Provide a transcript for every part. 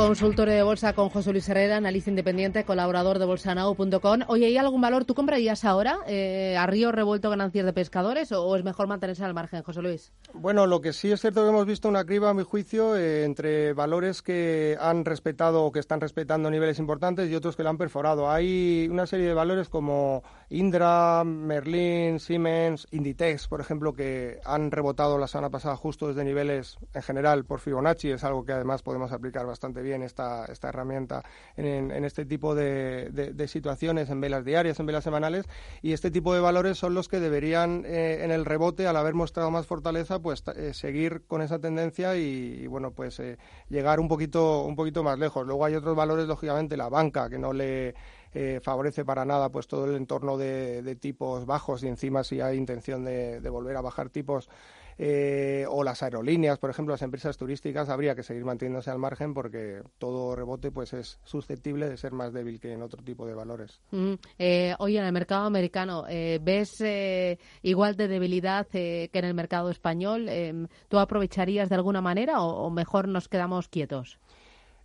Consultorio de bolsa con José Luis Herrera, analista independiente, colaborador de bolsanao.com. Oye, ¿hay algún valor? ¿Tú comprarías ahora eh, a río revuelto ganancias de pescadores o, es mejor mantenerse al margen, José Luis? Bueno, lo que sí es cierto que hemos visto una criba, a mi juicio, eh, entre valores que han respetado o que están respetando niveles importantes y otros que lo han perforado. Hay una serie de valores como Indra, Merlin, Siemens, Inditex, por ejemplo, que han rebotado la semana pasada justo desde niveles en general por Fibonacci. Es algo que además podemos aplicar bastante bien esta, esta herramienta en, este tipo de, situaciones, en velas diarias, en velas semanales, y este tipo de valores son los que deberían eh, en el rebote, al haber mostrado más fortaleza, pues eh, seguir con esa tendencia y, bueno, pues eh, llegar un poquito, un poquito más lejos. Luego hay otros valores, lógicamente, la banca, que no le favorece para nada pues todo el entorno de, tipos bajos y encima si hay intención de, volver a bajar tipos eh, o las aerolíneas, por ejemplo, las empresas turísticas, habría que seguir manteniéndose al margen porque todo rebote pues es susceptible de ser más débil que en otro tipo de valores. Mm, eh, oye, en el mercado americano, eh, ¿ves igual de debilidad que en el mercado español? ¿Tú aprovecharías de alguna manera o, mejor nos quedamos quietos?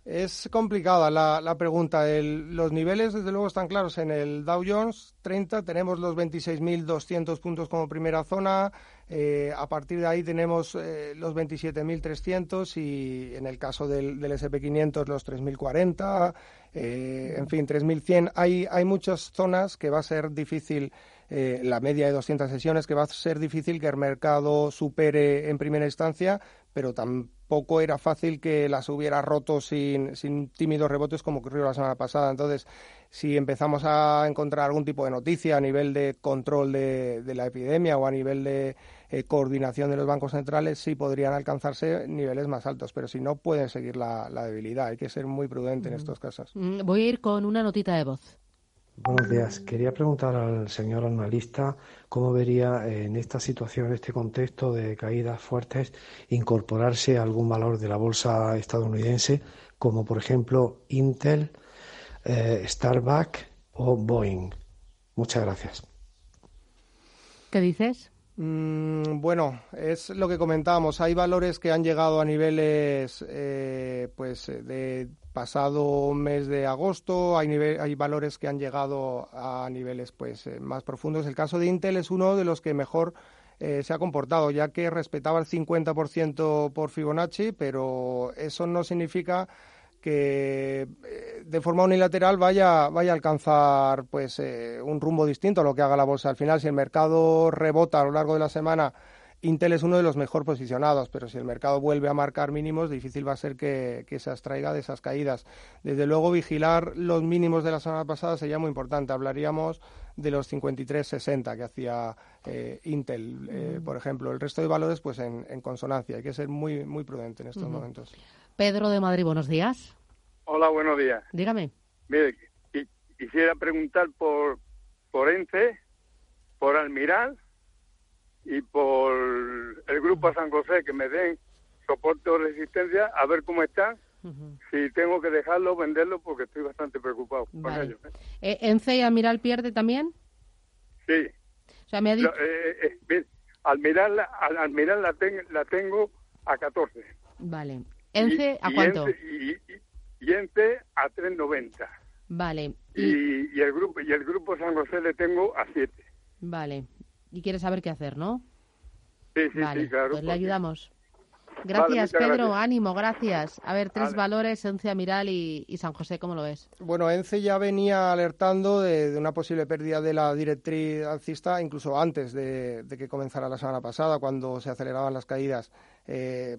Es complicada la, pregunta. los niveles, desde luego, están claros. En el Dow Jones 30 tenemos los 26.200 puntos como primera zona. Eh, a partir de ahí tenemos eh, los 27.300 y en el caso del, SP500 los 3.040, eh, en fin, 3.100. Hay, hay muchas zonas que va a ser difícil, la media de 200 sesiones, que va a ser difícil que el mercado supere en primera instancia, pero tampoco era fácil que las hubiera roto sin, sin tímidos rebotes como ocurrió la semana pasada. Entonces, si empezamos a encontrar algún tipo de noticia a nivel de control de, de la epidemia o a nivel de eh, coordinación de los bancos centrales, sí podrían alcanzarse niveles más altos, pero si no, pueden seguir la, debilidad. Hay que ser muy prudente en estos casos. Mm, voy a ir con una notita de voz. Buenos días. Quería preguntar al señor analista cómo vería en esta situación, en este contexto de caídas fuertes, incorporarse a algún valor de la bolsa estadounidense, como por ejemplo Intel, eh, Starbucks o Boeing. Muchas gracias. ¿Qué dices? Mm, bueno, es lo que comentábamos. Hay valores que han llegado a niveles, eh, pues, de pasado mes de agosto. Hay, hay valores que han llegado a niveles, pues, eh, más profundos. El caso de Intel es uno de los que mejor eh, se ha comportado, ya que respetaba el 50% por Fibonacci, pero eso no significa que eh, de forma unilateral vaya, vaya a alcanzar pues eh, un rumbo distinto a lo que haga la bolsa. Al final, si el mercado rebota a lo largo de la semana, Intel es uno de los mejor posicionados, pero si el mercado vuelve a marcar mínimos, difícil va a ser que, se abstraiga de esas caídas. Desde luego, vigilar los mínimos de la semana pasada sería muy importante. Hablaríamos de los 53.60 que hacía eh, Intel, por ejemplo. El resto de valores, pues en, consonancia. Hay que ser muy, muy prudente en estos momentos. Pedro de Madrid, buenos días. Hola, buenos días. Dígame. Mire, quisiera preguntar por, por ENCE, por Almiral y por el Grupo San José, que me den soporte o resistencia, a ver cómo están. Si tengo que dejarlo, venderlo, porque estoy bastante preocupado con ellos. ¿eh? ¿eh? ¿ENCE y Almiral pierde también? Sí. O sea, me ha dicho... Eh, eh, Almiral, Almiral la, la tengo a 14. Vale. ¿ENCE a cuánto? y, y Ente a 3.90. Vale. Y... el grupo y el grupo San José le tengo a 7. Vale. Y quieres saber qué hacer, ¿no? Sí, sí, sí, claro. Pues le ayudamos. Gracias, Pedro. Ánimo, gracias. A ver, tres valores, Ence, Amiral y, San José, ¿cómo lo ves? Bueno, Ence ya venía alertando de, una posible pérdida de la directriz alcista incluso antes de, que comenzara la semana pasada, cuando se aceleraban las caídas. Eh,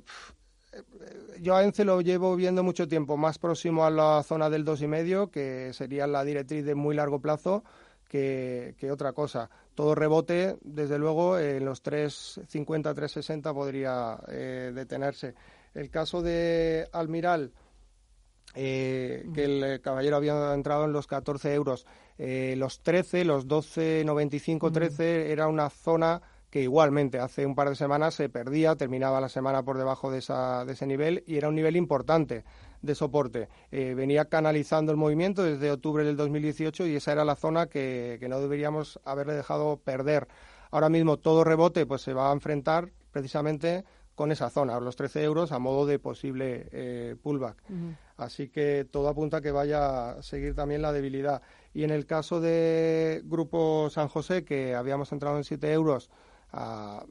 yo a ENCE lo llevo viendo mucho tiempo, más próximo a la zona del dos y medio, que sería la directriz de muy largo plazo, que, otra cosa. Todo rebote, desde luego, en los 3.50, 3.60 podría eh, detenerse. El caso de Almiral, eh, que el caballero había entrado en los 14 euros. Eh, los 13, los 12, 95, 13, era una zona que igualmente hace un par de semanas se perdía, terminaba la semana por debajo de, esa, de ese nivel y era un nivel importante de soporte. Eh, venía canalizando el movimiento desde octubre del 2018 y esa era la zona que, que no deberíamos haberle dejado perder. Ahora mismo todo rebote pues se va a enfrentar precisamente con esa zona, los 13 euros, a modo de posible eh, pullback. Así que todo apunta a que vaya a seguir también la debilidad. Y en el caso de Grupo San José, que habíamos entrado en 7 euros, ah,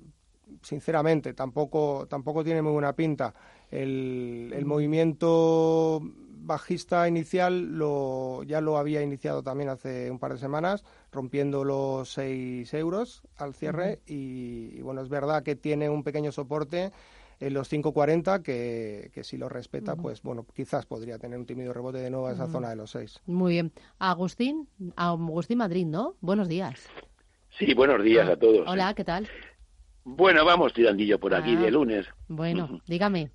sinceramente tampoco, tampoco tiene muy buena pinta. El, el movimiento bajista inicial lo, ya lo había iniciado también hace un par de semanas, rompiendo los 6 euros al cierre. y, bueno, es verdad que tiene un pequeño soporte en los 5.40 que, que si lo respeta, pues bueno, quizás podría tener un tímido rebote de nuevo a esa zona de los 6. Muy bien. Agustín, Agustín Madrid, ¿no? Buenos días. Sí, buenos días Ah, a todos. Hola, ¿qué tal? Bueno, vamos tirandillo por aquí Ah. de lunes. Bueno, dígame.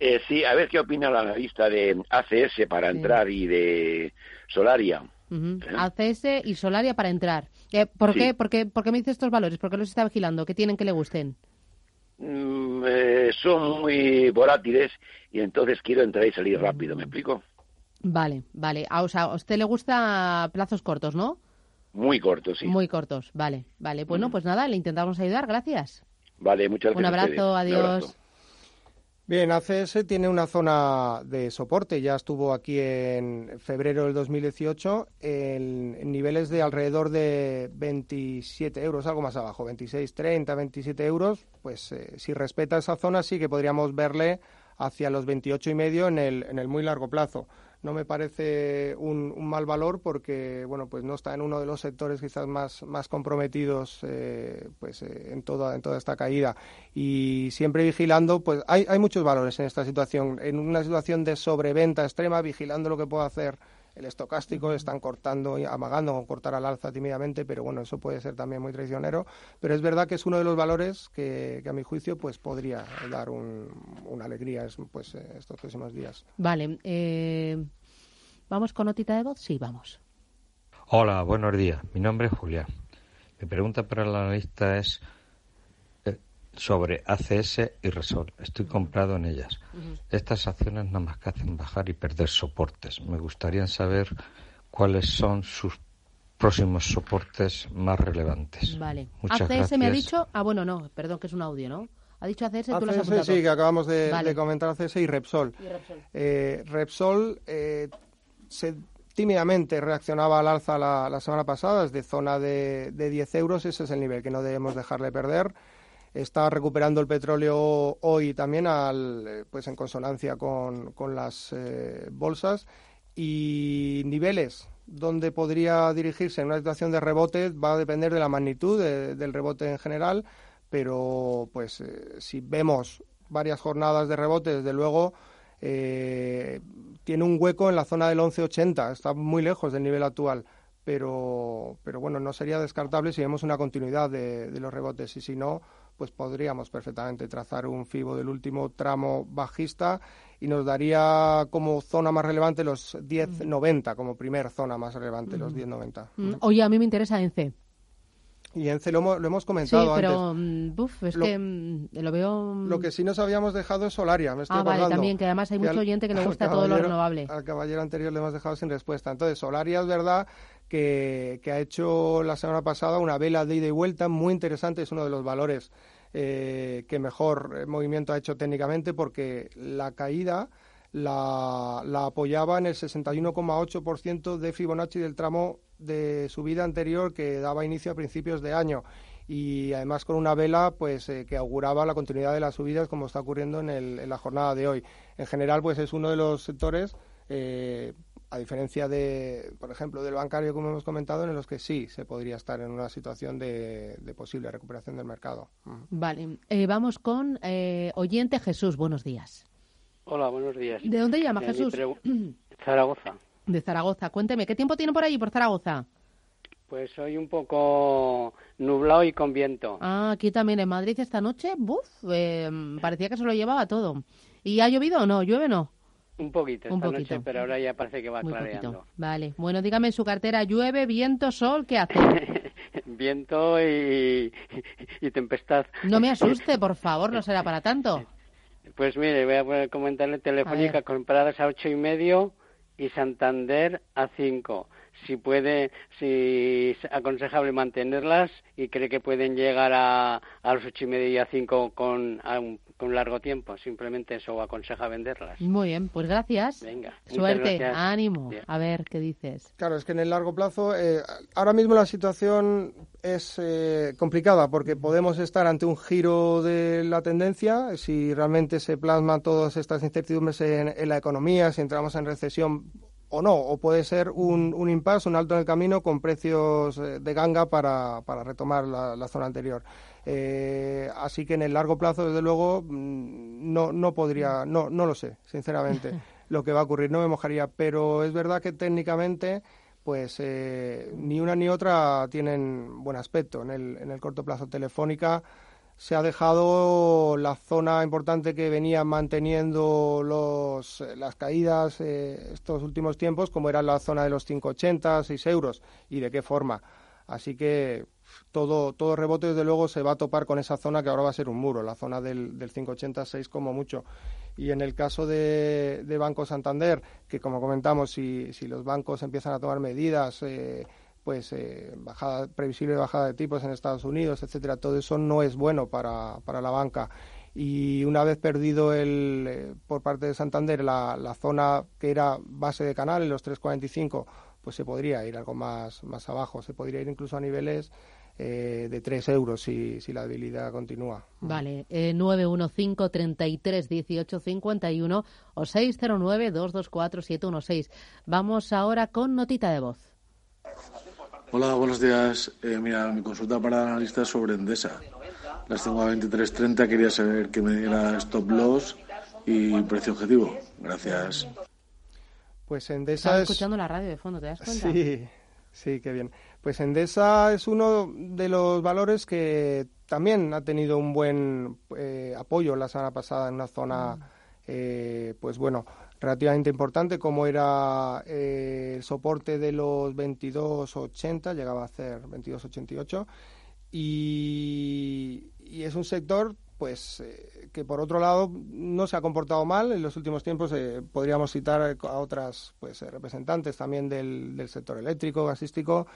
Eh, sí, a ver qué opina la analista de ACS para Sí. entrar y de Solaria. ¿Eh? ACS y Solaria para entrar. Eh, ¿por, Sí. qué, por, qué, ¿Por qué me dice estos valores? ¿Por qué los está vigilando? ¿Qué tienen que le gusten? Mm, eh, son muy volátiles y entonces quiero entrar y salir rápido, ¿me explico? Vale, vale. Ah, o sea, a usted le gusta plazos cortos, ¿no? Muy corto, sí. Muy cortos. Vale, vale. Bueno, pues nada, le intentamos ayudar. Gracias. Vale, muchas Un gracias. a abrazo, ustedes. Un adiós. abrazo. Bien, ACS tiene una zona de soporte, ya estuvo aquí en febrero del 2018 en, en niveles de alrededor de 27 euros, algo más abajo, 26, 30, 27 euros, pues eh, si respeta esa zona sí que podríamos verle hacia los 28 y medio en el, en el muy largo plazo. No me parece un, un mal valor porque bueno pues no está en uno de los sectores quizás más, más comprometidos eh, pues eh, en toda en toda esta caída. Y siempre vigilando pues hay, hay muchos valores en esta situación. En una situación de sobreventa extrema vigilando lo que puede hacer el estocástico están cortando y amagando con cortar al alza tímidamente pero bueno eso puede ser también muy traicionero pero es verdad que es uno de los valores que, que a mi juicio pues podría dar un, una alegría es- pues eh, estos próximos días Vale. eh, ¿Vamos con notita de voz? Sí, vamos. Hola, buenos días. Mi nombre es Julián. Mi pregunta para el analista es sobre ACS y Resol. Estoy comprado en ellas. Estas acciones nada más que hacen bajar y perder soportes. Me gustaría saber cuáles son sus próximos soportes más relevantes. Vale. Muchas ACS me ha dicho. Ah, bueno, no, perdón, que es un audio, ¿no? Ha dicho ACS, tú lo has apuntado. sí, que acabamos de, Vale. de comentar ACS y Repsol. Y Repsol. Eh, Repsol eh, se tímidamente reaccionaba al alza la, la semana pasada, desde zona de, de 10 euros, ese es el nivel que no debemos dejarle perder. Está recuperando el petróleo hoy también al, eh, pues en consonancia con, con las eh, bolsas. Y niveles donde podría dirigirse en una situación de rebote va a depender de la magnitud de- del rebote en general, pero pues eh, si vemos varias jornadas de rebote, desde luego eh, tiene un hueco en la zona del 11.80, está muy lejos del nivel actual, pero, pero bueno, no sería descartable si vemos una continuidad de, de los rebotes y si no, pues podríamos perfectamente trazar un FIBO del último tramo bajista y nos daría como zona más relevante los 10.90, como primer zona más relevante, los 10.90. Mm, Oye, a mí me interesa ENCE. Y ENCE lo hemos, lo hemos Sí, comentado antes. pero mm, buf, es Lo- que mm, lo veo. mm, Lo que sí nos habíamos dejado es Solaria, me estoy Ah, vale, también, que además hay mucho oyente que le gusta todo lo renovable. Al caballero anterior le hemos dejado sin respuesta. Entonces, Solaria es verdad que, que ha hecho la semana pasada una vela de ida y vuelta muy interesante, es uno de los valores eh, que mejor eh, movimiento ha hecho técnicamente porque la caída la, apoyaba en el 61,8% de Fibonacci del tramo de subida anterior que daba inicio a principios de año y además con una vela pues eh, que auguraba la continuidad de las subidas como está ocurriendo en, el- en la jornada de hoy. En general pues es uno de los sectores eh, a diferencia de, por ejemplo, del bancario, como hemos comentado, en los que sí se podría estar en una situación de, de posible recuperación del mercado. Vale, eh, vamos con eh, oyente Jesús. Buenos días. Hola, buenos días. ¿De dónde llama Jesús? Zaragoza. De Zaragoza. Cuénteme, ¿qué tiempo tiene por allí, por Zaragoza? Pues hoy un poco nublado y con viento. Ah, aquí también en Madrid esta noche, buf, eh, parecía que se lo llevaba todo. ¿Y ha llovido o no? ¿Llueve o no? Un poquito, esta Un noche, poquito. pero ahora ya parece que va Muy clareando. poquito. Vale. Bueno, dígame en su cartera, llueve, viento, sol, ¿qué hace? Viento y, y tempestad. No me asuste, por favor, no será para tanto. Pues mire, voy a comentarle Telefónica ver. compradas a ocho y medio y Santander a cinco. Si puede, si es aconsejable mantenerlas y cree que pueden llegar a, a los ocho y medio y a cinco con, a un, con largo tiempo, simplemente eso aconseja venderlas. Muy bien, pues gracias. Venga, Suerte, gracias. ánimo. Bien. A ver, ¿qué dices? Claro, es que en el largo plazo, eh, ahora mismo la situación es eh, complicada porque podemos estar ante un giro de la tendencia, si realmente se plasman todas estas incertidumbres en, en la economía, si entramos en recesión o no, o puede ser un, un impasse, un alto en el camino con precios eh, de ganga para, para retomar la, la zona anterior. Eh, así que en el largo plazo, desde luego, mm, no, no podría, no, no lo sé, sinceramente, lo que va a ocurrir. No me mojaría, pero es verdad que técnicamente, pues eh, ni una ni otra tienen buen aspecto. En el, en el corto plazo, Telefónica se ha dejado la zona importante que venía manteniendo los, eh, las caídas eh, estos últimos tiempos, como era la zona de los 5,80, 6 euros, y de qué forma. Así que todo, todo rebote, desde luego, se va a topar con esa zona que ahora va a ser un muro, la zona del, del 5,86 como mucho. Y en el caso de, de Banco Santander, que como comentamos, si, si los bancos empiezan a tomar medidas, eh, pues eh, bajada, previsible bajada de tipos en Estados Unidos, etcétera, todo eso no es bueno para, para la banca. Y una vez perdido el, eh, por parte de Santander la, la zona que era base de canal, en los 3,45, pues se podría ir algo más, más abajo, se podría ir incluso a niveles eh, de 3 euros si, si la debilidad continúa. Vale, eh, 915 33 18 51 o 609 224 716. Vamos ahora con notita de voz. Hola, buenos días. Eh, mira, mi consulta para analistas sobre Endesa. Las tengo a 23.30. Quería saber que me diera stop loss y precio objetivo. Gracias. Pues Endesa Estaba es... escuchando la radio de fondo, ¿te das cuenta? Sí, sí, qué bien. Pues Endesa es uno de los valores que también ha tenido un buen eh, apoyo la semana pasada en una zona, eh, pues bueno, relativamente importante, como era eh, el soporte de los 22.80, llegaba a ser 22.88, y, y es un sector pues eh, que por otro lado no se ha comportado mal en los últimos tiempos eh, podríamos citar a otras pues representantes también del, del sector eléctrico gasístico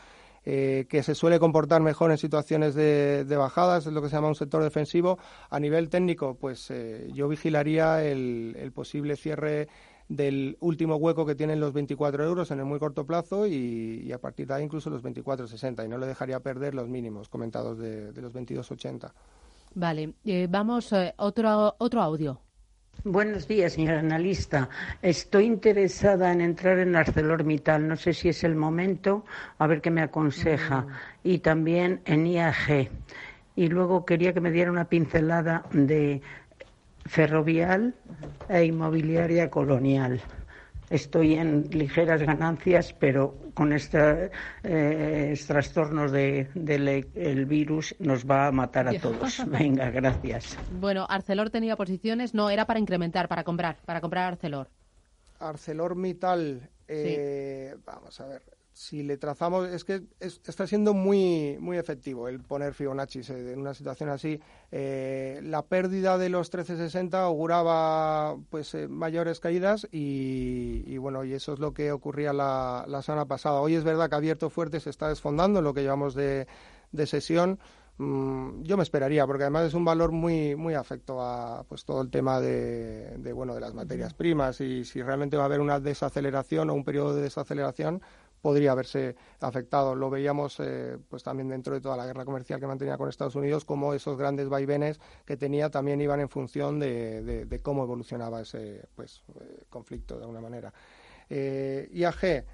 que se suele comportar mejor en situaciones de, bajadas, es lo que se llama un sector defensivo. A nivel técnico, pues yo vigilaría el, el, posible cierre del último hueco que tienen los 24 euros en el muy corto plazo y, y a partir de ahí incluso los 24,60 y no le dejaría perder los mínimos comentados de, de los 22,80. Vale, eh, vamos, eh, otro, otro audio. Buenos días, señor analista. Estoy interesada en entrar en ArcelorMittal. No sé si es el momento, a ver qué me aconseja. Mm. Y también en IAG. Y luego quería que me diera una pincelada de ferrovial e inmobiliaria colonial. Estoy en ligeras ganancias, pero con este, eh, estos trastornos del de, el virus nos va a matar a todos. Venga, gracias. Bueno, Arcelor tenía posiciones, no, era para incrementar, para comprar, para comprar Arcelor. ArcelorMittal, eh, sí. vamos a ver, si le trazamos, es que es, está siendo muy, muy efectivo el poner Fibonacci en una situación así. Eh, la pérdida de los 1360 auguraba pues eh, mayores caídas y, y, bueno, y eso es lo que ocurría la, la, semana pasada. Hoy es verdad que abierto fuerte, se está desfondando en lo que llevamos de, de sesión. Mm, yo me esperaría, porque además es un valor muy, muy afecto a pues todo el tema de, de bueno de las materias primas y si realmente va a haber una desaceleración o un periodo de desaceleración, podría haberse afectado. Lo veíamos eh, pues también dentro de toda la guerra comercial que mantenía con Estados Unidos, como esos grandes vaivenes que tenía también iban en función de, de, cómo evolucionaba ese pues, eh, conflicto de alguna manera. Eh, IAG.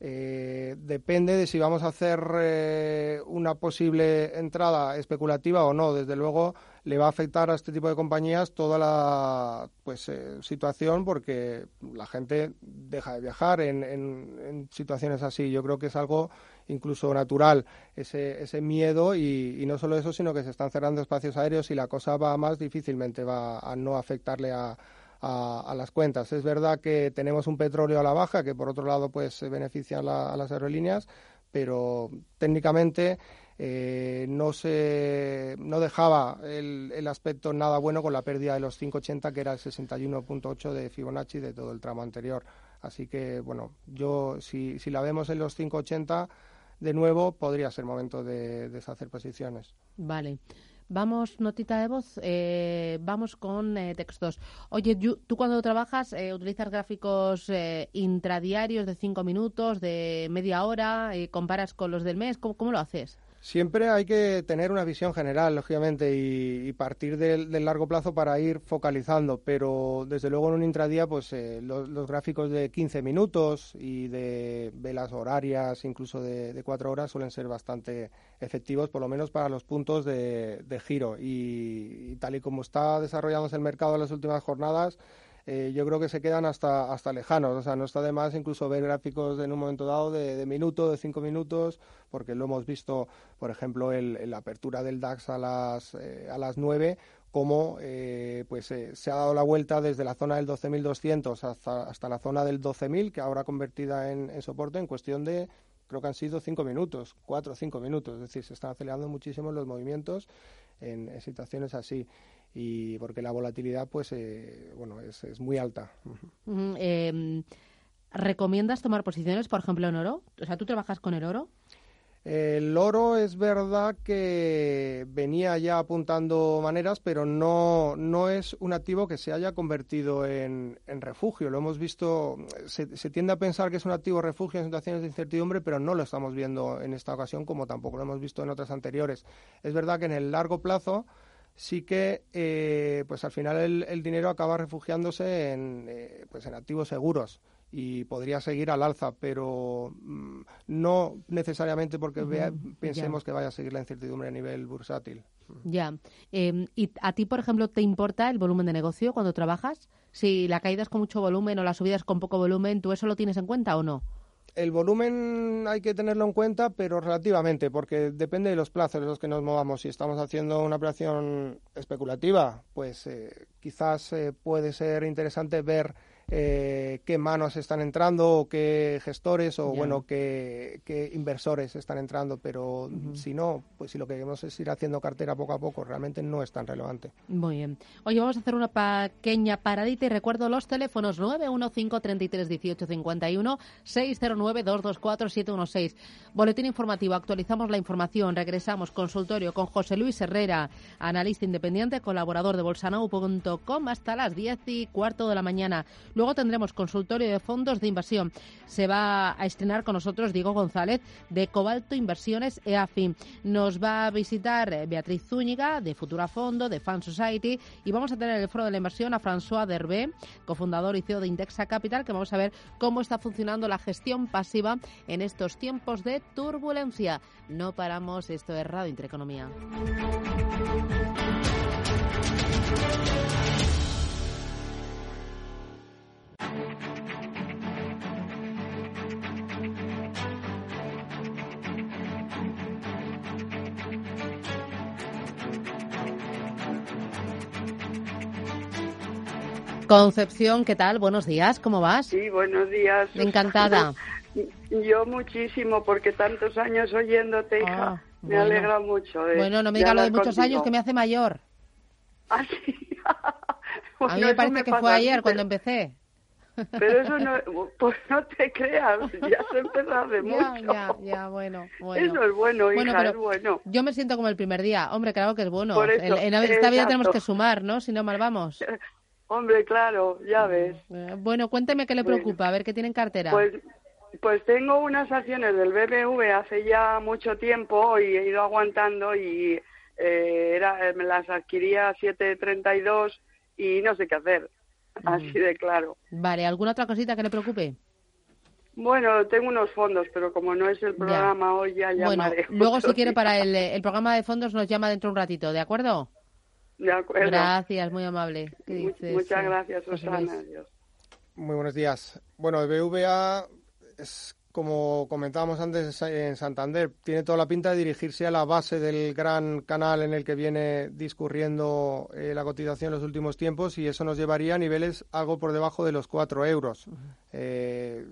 Eh, depende de si vamos a hacer eh, una posible entrada especulativa o no. Desde luego le va a afectar a este tipo de compañías toda la pues eh, situación porque la gente deja de viajar en, en, situaciones así. Yo creo que es algo incluso natural ese, ese miedo y, y, no solo eso, sino que se están cerrando espacios aéreos y la cosa va más difícilmente va a no afectarle a a, las cuentas. Es verdad que tenemos un petróleo a la baja, que por otro lado pues se beneficia a, las aerolíneas, pero técnicamente eh, no se no dejaba el, el, aspecto nada bueno con la pérdida de los 5,80 que era el 61.8 de Fibonacci de todo el tramo anterior. Así que bueno, yo si, si la vemos en los 5,80 de nuevo podría ser momento de deshacer posiciones. Vale. Vamos, notita de voz, eh, vamos con eh, textos. Oye, tú cuando trabajas eh, utilizas gráficos intradiarios de cinco minutos, de media hora, comparas con los del mes, cómo lo haces? Siempre hay que tener una visión general, lógicamente, y, partir del, largo plazo para ir focalizando, pero desde luego en un intradía, pues eh, los, gráficos de 15 minutos y de velas horarias, incluso de, cuatro horas, suelen ser bastante efectivos, por lo menos para los puntos de, giro. Y, y, tal y como está desarrollándose el mercado en las últimas jornadas, eh, yo creo que se quedan hasta, hasta lejanos. O sea, no está de más incluso ver gráficos en un momento dado de, de minuto, de cinco minutos, porque lo hemos visto, por ejemplo, en la apertura del DAX a las, eh, a las 9, cómo eh, pues, se ha dado la vuelta desde la zona del 12.200 hasta, hasta la zona del 12.000, que ahora convertida en, soporte en cuestión de creo que han sido cinco minutos, cuatro o cinco minutos, es decir, se están acelerando muchísimo los movimientos en situaciones así y porque la volatilidad pues eh, bueno es, es, muy alta. Em, ¿Recomiendas tomar posiciones, por ejemplo, en oro? O sea, ¿tú trabajas con el oro? El oro es verdad que venía ya apuntando maneras, pero no, no es un activo que se haya convertido en, en refugio. Lo hemos visto, se, se, tiende a pensar que es un activo refugio en situaciones de incertidumbre, pero no lo estamos viendo en esta ocasión como tampoco lo hemos visto en otras anteriores. Es verdad que en el largo plazo sí que eh, pues al final el, dinero acaba refugiándose en, eh, pues en activos seguros y podría seguir al alza, pero mm, no necesariamente porque pensemos que vaya a seguir la incertidumbre a nivel bursátil. Ya. Em, ¿Y a ti, por ejemplo, te importa el volumen de negocio cuando trabajas? Si la caída es con mucho volumen o la subida es con poco volumen, ¿tú eso lo tienes en cuenta o no? El volumen hay que tenerlo en cuenta, pero relativamente, porque depende de los plazos en los que nos movamos. Si estamos haciendo una operación especulativa, pues eh, quizás eh, puede ser interesante ver eh, qué manos están entrando o qué gestores o bueno qué, inversores están entrando pero si no pues si lo que queremos es ir haciendo cartera poco a poco realmente no es tan relevante. Muy bien. Oye vamos a hacer una pequeña paradita y recuerdo los teléfonos 915 33 18 51 609 224 716 boletín informativo actualizamos la información regresamos. Consultorio con José Luis Herrera analista independiente colaborador de bolsanau.com hasta las 10 y cuarto de la mañana Luego tendremos consultorio de fondos de inversión. Se va a estrenar con nosotros Diego González de Cobalto Inversiones EAFI. Nos va a visitar eh, Beatriz Zúñiga de Futura Fondo, de Fan Society y vamos a tener el foro de la inversión a François Derbe, cofundador y CEO de Indexa Capital, que vamos a ver cómo está funcionando la gestión pasiva en estos tiempos de turbulencia. No paramos, esto es Radio Intereconomía. Concepción, ¿qué tal? Buenos días, ¿cómo vas? Sí, buenos días. Encantada. Yo muchísimo, porque tantos años oyéndote, hija, ah, me alegra mucho. bueno, no me digas lo de muchos años, que me hace mayor. Ah, sí. a mí me parece que fue ayer cuando empecé. Pero eso no, pues no te creas, ya se empezó hace mucho. Ya, ya, bueno, bueno. Eso es bueno, hija, es bueno. Yo me siento como el primer día. Hombre, claro que es bueno. en, esta vida tenemos que sumar, ¿no? Si no, mal vamos. Hombre, claro, ya ves. Eh, bueno, cuénteme qué le preocupa, a ver qué tiene en cartera. Pues, pues tengo unas acciones del BBV hace ya mucho tiempo y he ido aguantando y eh, era, me las adquiría a 7.32 y no sé qué hacer. Mm. Así de claro. Vale, ¿alguna otra cosita que le preocupe? Bueno, tengo unos fondos, pero como no es el programa hoy ya llamaré. Bueno, luego si quiere para el, el programa de fondos nos llama dentro de un ratito, ¿de acuerdo? Gracias, muy amable. Muchas gracias, Susana. Muy buenos días. Bueno, el BVA es como comentábamos antes en Santander, tiene toda la pinta de dirigirse a la base del gran canal en el que viene discurriendo eh, la cotización en los últimos tiempos y eso nos llevaría a niveles algo por debajo de los 4 euros. Eh,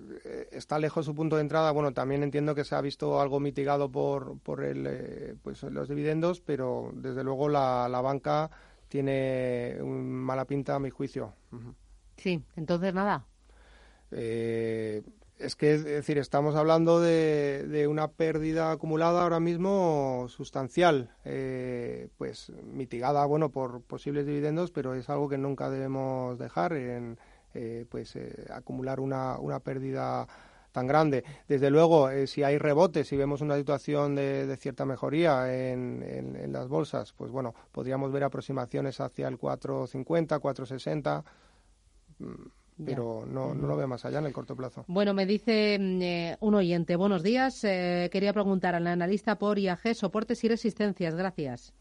está lejos su punto de entrada. Bueno, también entiendo que se ha visto algo mitigado por, por el, pues, los dividendos, pero desde luego la, la banca tiene mala pinta a mi juicio. Sí, entonces nada. Eh, es que, es decir, estamos hablando de, de una pérdida acumulada ahora mismo sustancial, eh, pues mitigada, bueno, por posibles dividendos, pero es algo que nunca debemos dejar en, eh, pues, eh, acumular una, una pérdida tan grande. Desde luego, si hay rebotes, si vemos una situación de, de cierta mejoría en, en, en, las bolsas, pues bueno, podríamos ver aproximaciones hacia el 450, 460 pero no, no, lo veo más allá en el corto plazo. Bueno, me dice mm, eh, un oyente, buenos días, eh, quería preguntar al analista por IAG, soportes y resistencias, gracias.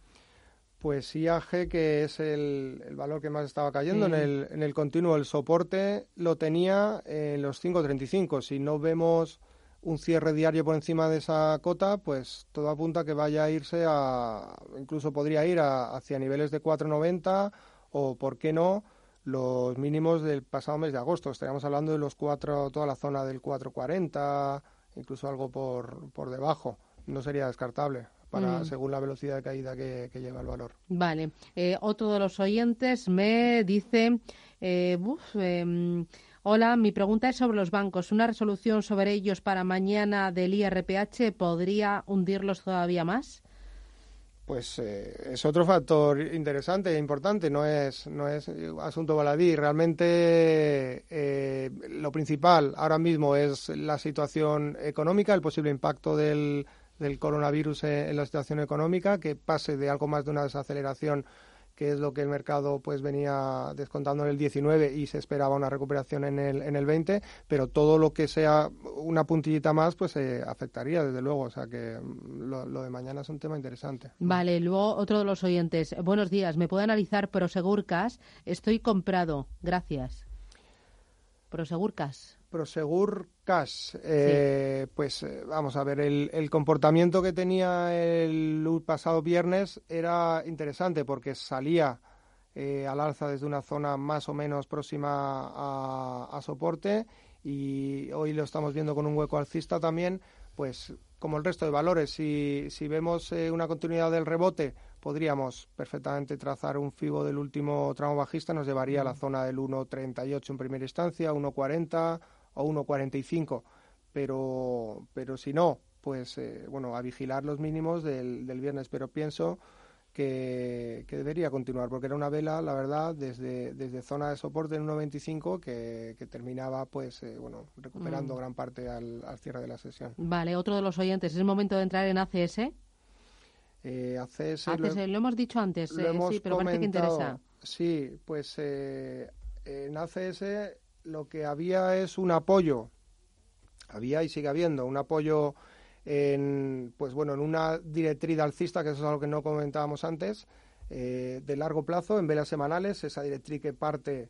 Pues IAG, que es el, el valor que más estaba cayendo sí. en, el, en el continuo, el soporte lo tenía en los 5.35. Si no vemos un cierre diario por encima de esa cota, pues todo apunta a que vaya a irse a, incluso podría ir a, hacia niveles de 4.90 o, ¿por qué no?, los mínimos del pasado mes de agosto. Estaríamos hablando de los cuatro, toda la zona del 440, incluso algo por, por debajo. No sería descartable. Para, mm. según la velocidad de caída que, que lleva el valor. Vale. Eh, otro de los oyentes me dice, eh, uf, eh, hola, mi pregunta es sobre los bancos. ¿Una resolución sobre ellos para mañana del IRPH podría hundirlos todavía más? Pues eh, es otro factor interesante e importante, no es, no es asunto baladí. Realmente eh, lo principal ahora mismo es la situación económica, el posible impacto del, del coronavirus en, en la situación económica, que pase de algo más de una desaceleración que es lo que el mercado pues venía descontando en el 19 y se esperaba una recuperación en el, en el 20, pero todo lo que sea una puntillita más pues eh, afectaría desde luego, o sea que mm, lo, de mañana es un tema interesante. Vale, luego otro de los oyentes, buenos días, ¿me puede analizar Prosegurcas? Estoy comprado, gracias. Prosegurcas. Prosegur Cash, eh, sí. pues eh, vamos a ver, el, el, comportamiento que tenía el pasado viernes era interesante porque salía eh, al alza desde una zona más o menos próxima a, a, soporte y hoy lo estamos viendo con un hueco alcista también, pues como el resto de valores, si, si vemos eh, una continuidad del rebote, podríamos perfectamente trazar un FIBO del último tramo bajista, nos llevaría a la zona del 1.38 en primera instancia, 1.40 o 1,45, pero, pero si no, pues eh, bueno, a vigilar los mínimos del, del viernes, pero pienso que, que, debería continuar, porque era una vela, la verdad, desde, desde zona de soporte en 1,25 que, que terminaba, pues, eh, bueno, recuperando mm. gran parte al, al, cierre de la sesión. Vale, otro de los oyentes, ¿es el momento de entrar en ACS? Eh, ACS, ACS lo, lo, hemos dicho antes, hemos sí, pero parece que interesa. Sí, pues en ACS lo que había es un apoyo, había y sigue habiendo un apoyo en, pues bueno, en una directriz alcista, que eso es algo que no comentábamos antes, eh, de largo plazo, en velas semanales, esa directriz que parte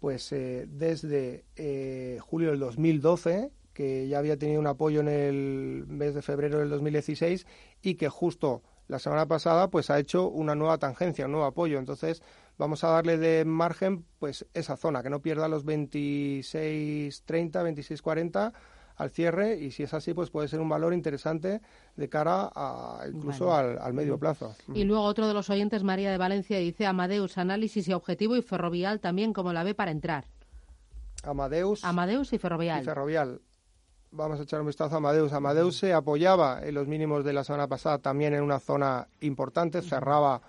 pues eh, desde eh, julio del 2012, que ya había tenido un apoyo en el mes de febrero del 2016 y que justo la semana pasada pues ha hecho una nueva tangencia, un nuevo apoyo. Entonces, vamos a darle de margen pues esa zona, que no pierda los 26.30, 26.40 al cierre y si es así pues puede ser un valor interesante de cara a incluso vale. al, al, medio plazo. Y luego otro de los oyentes, María de Valencia, dice Amadeus, análisis y objetivo y ferrovial también como la ve para entrar. Amadeus. Amadeus y ferrovial. Y ferrovial. Vamos a echar un vistazo a Amadeus. Amadeus se apoyaba en los mínimos de la semana pasada también en una zona importante, cerraba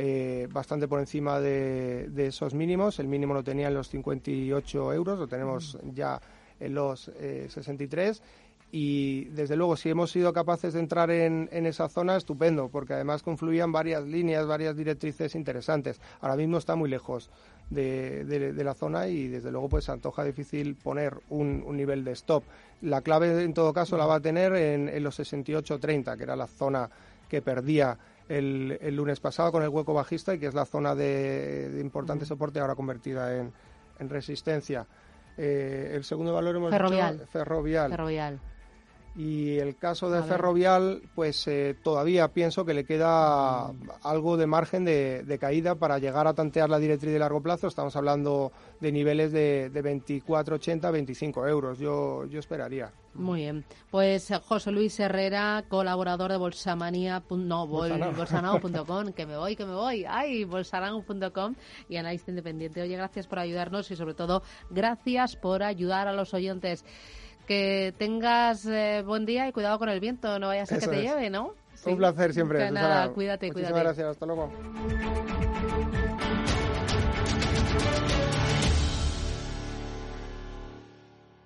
eh, bastante por encima de, de, esos mínimos. El mínimo lo tenía en los 58 euros, lo tenemos ya en los eh, 63. Y desde luego, si hemos sido capaces de entrar en, en, esa zona, estupendo, porque además confluían varias líneas, varias directrices interesantes. Ahora mismo está muy lejos de, de, de la zona y desde luego pues se antoja difícil poner un, un, nivel de stop. La clave en todo caso la va a tener en, en los 68-30, que era la zona que perdía el, el, lunes pasado con el hueco bajista y que es la zona de, de importante soporte ahora convertida en, en resistencia. Eh, el segundo valor hemos ferrovial. dicho ferrovial. ferrovial. Y el caso de Ferrovial, pues eh, todavía pienso que le queda algo de margen de, caída para llegar a tantear la directriz de largo plazo. Estamos hablando de niveles de, de 24,80, 25 euros. Yo, yo esperaría. Muy bien. Pues eh, José Luis Herrera, colaborador de Bolsamania, no, bolsanao.com, que me voy, que me voy, ay, bolsanao.com y analista independiente. Oye, gracias por ayudarnos y sobre todo gracias por ayudar a los oyentes que tengas eh, buen día y cuidado con el viento, no vaya a ser que te lleve, ¿no? Un placer siempre. nada, cuídate, Muchísimas cuídate. gracias, hasta luego.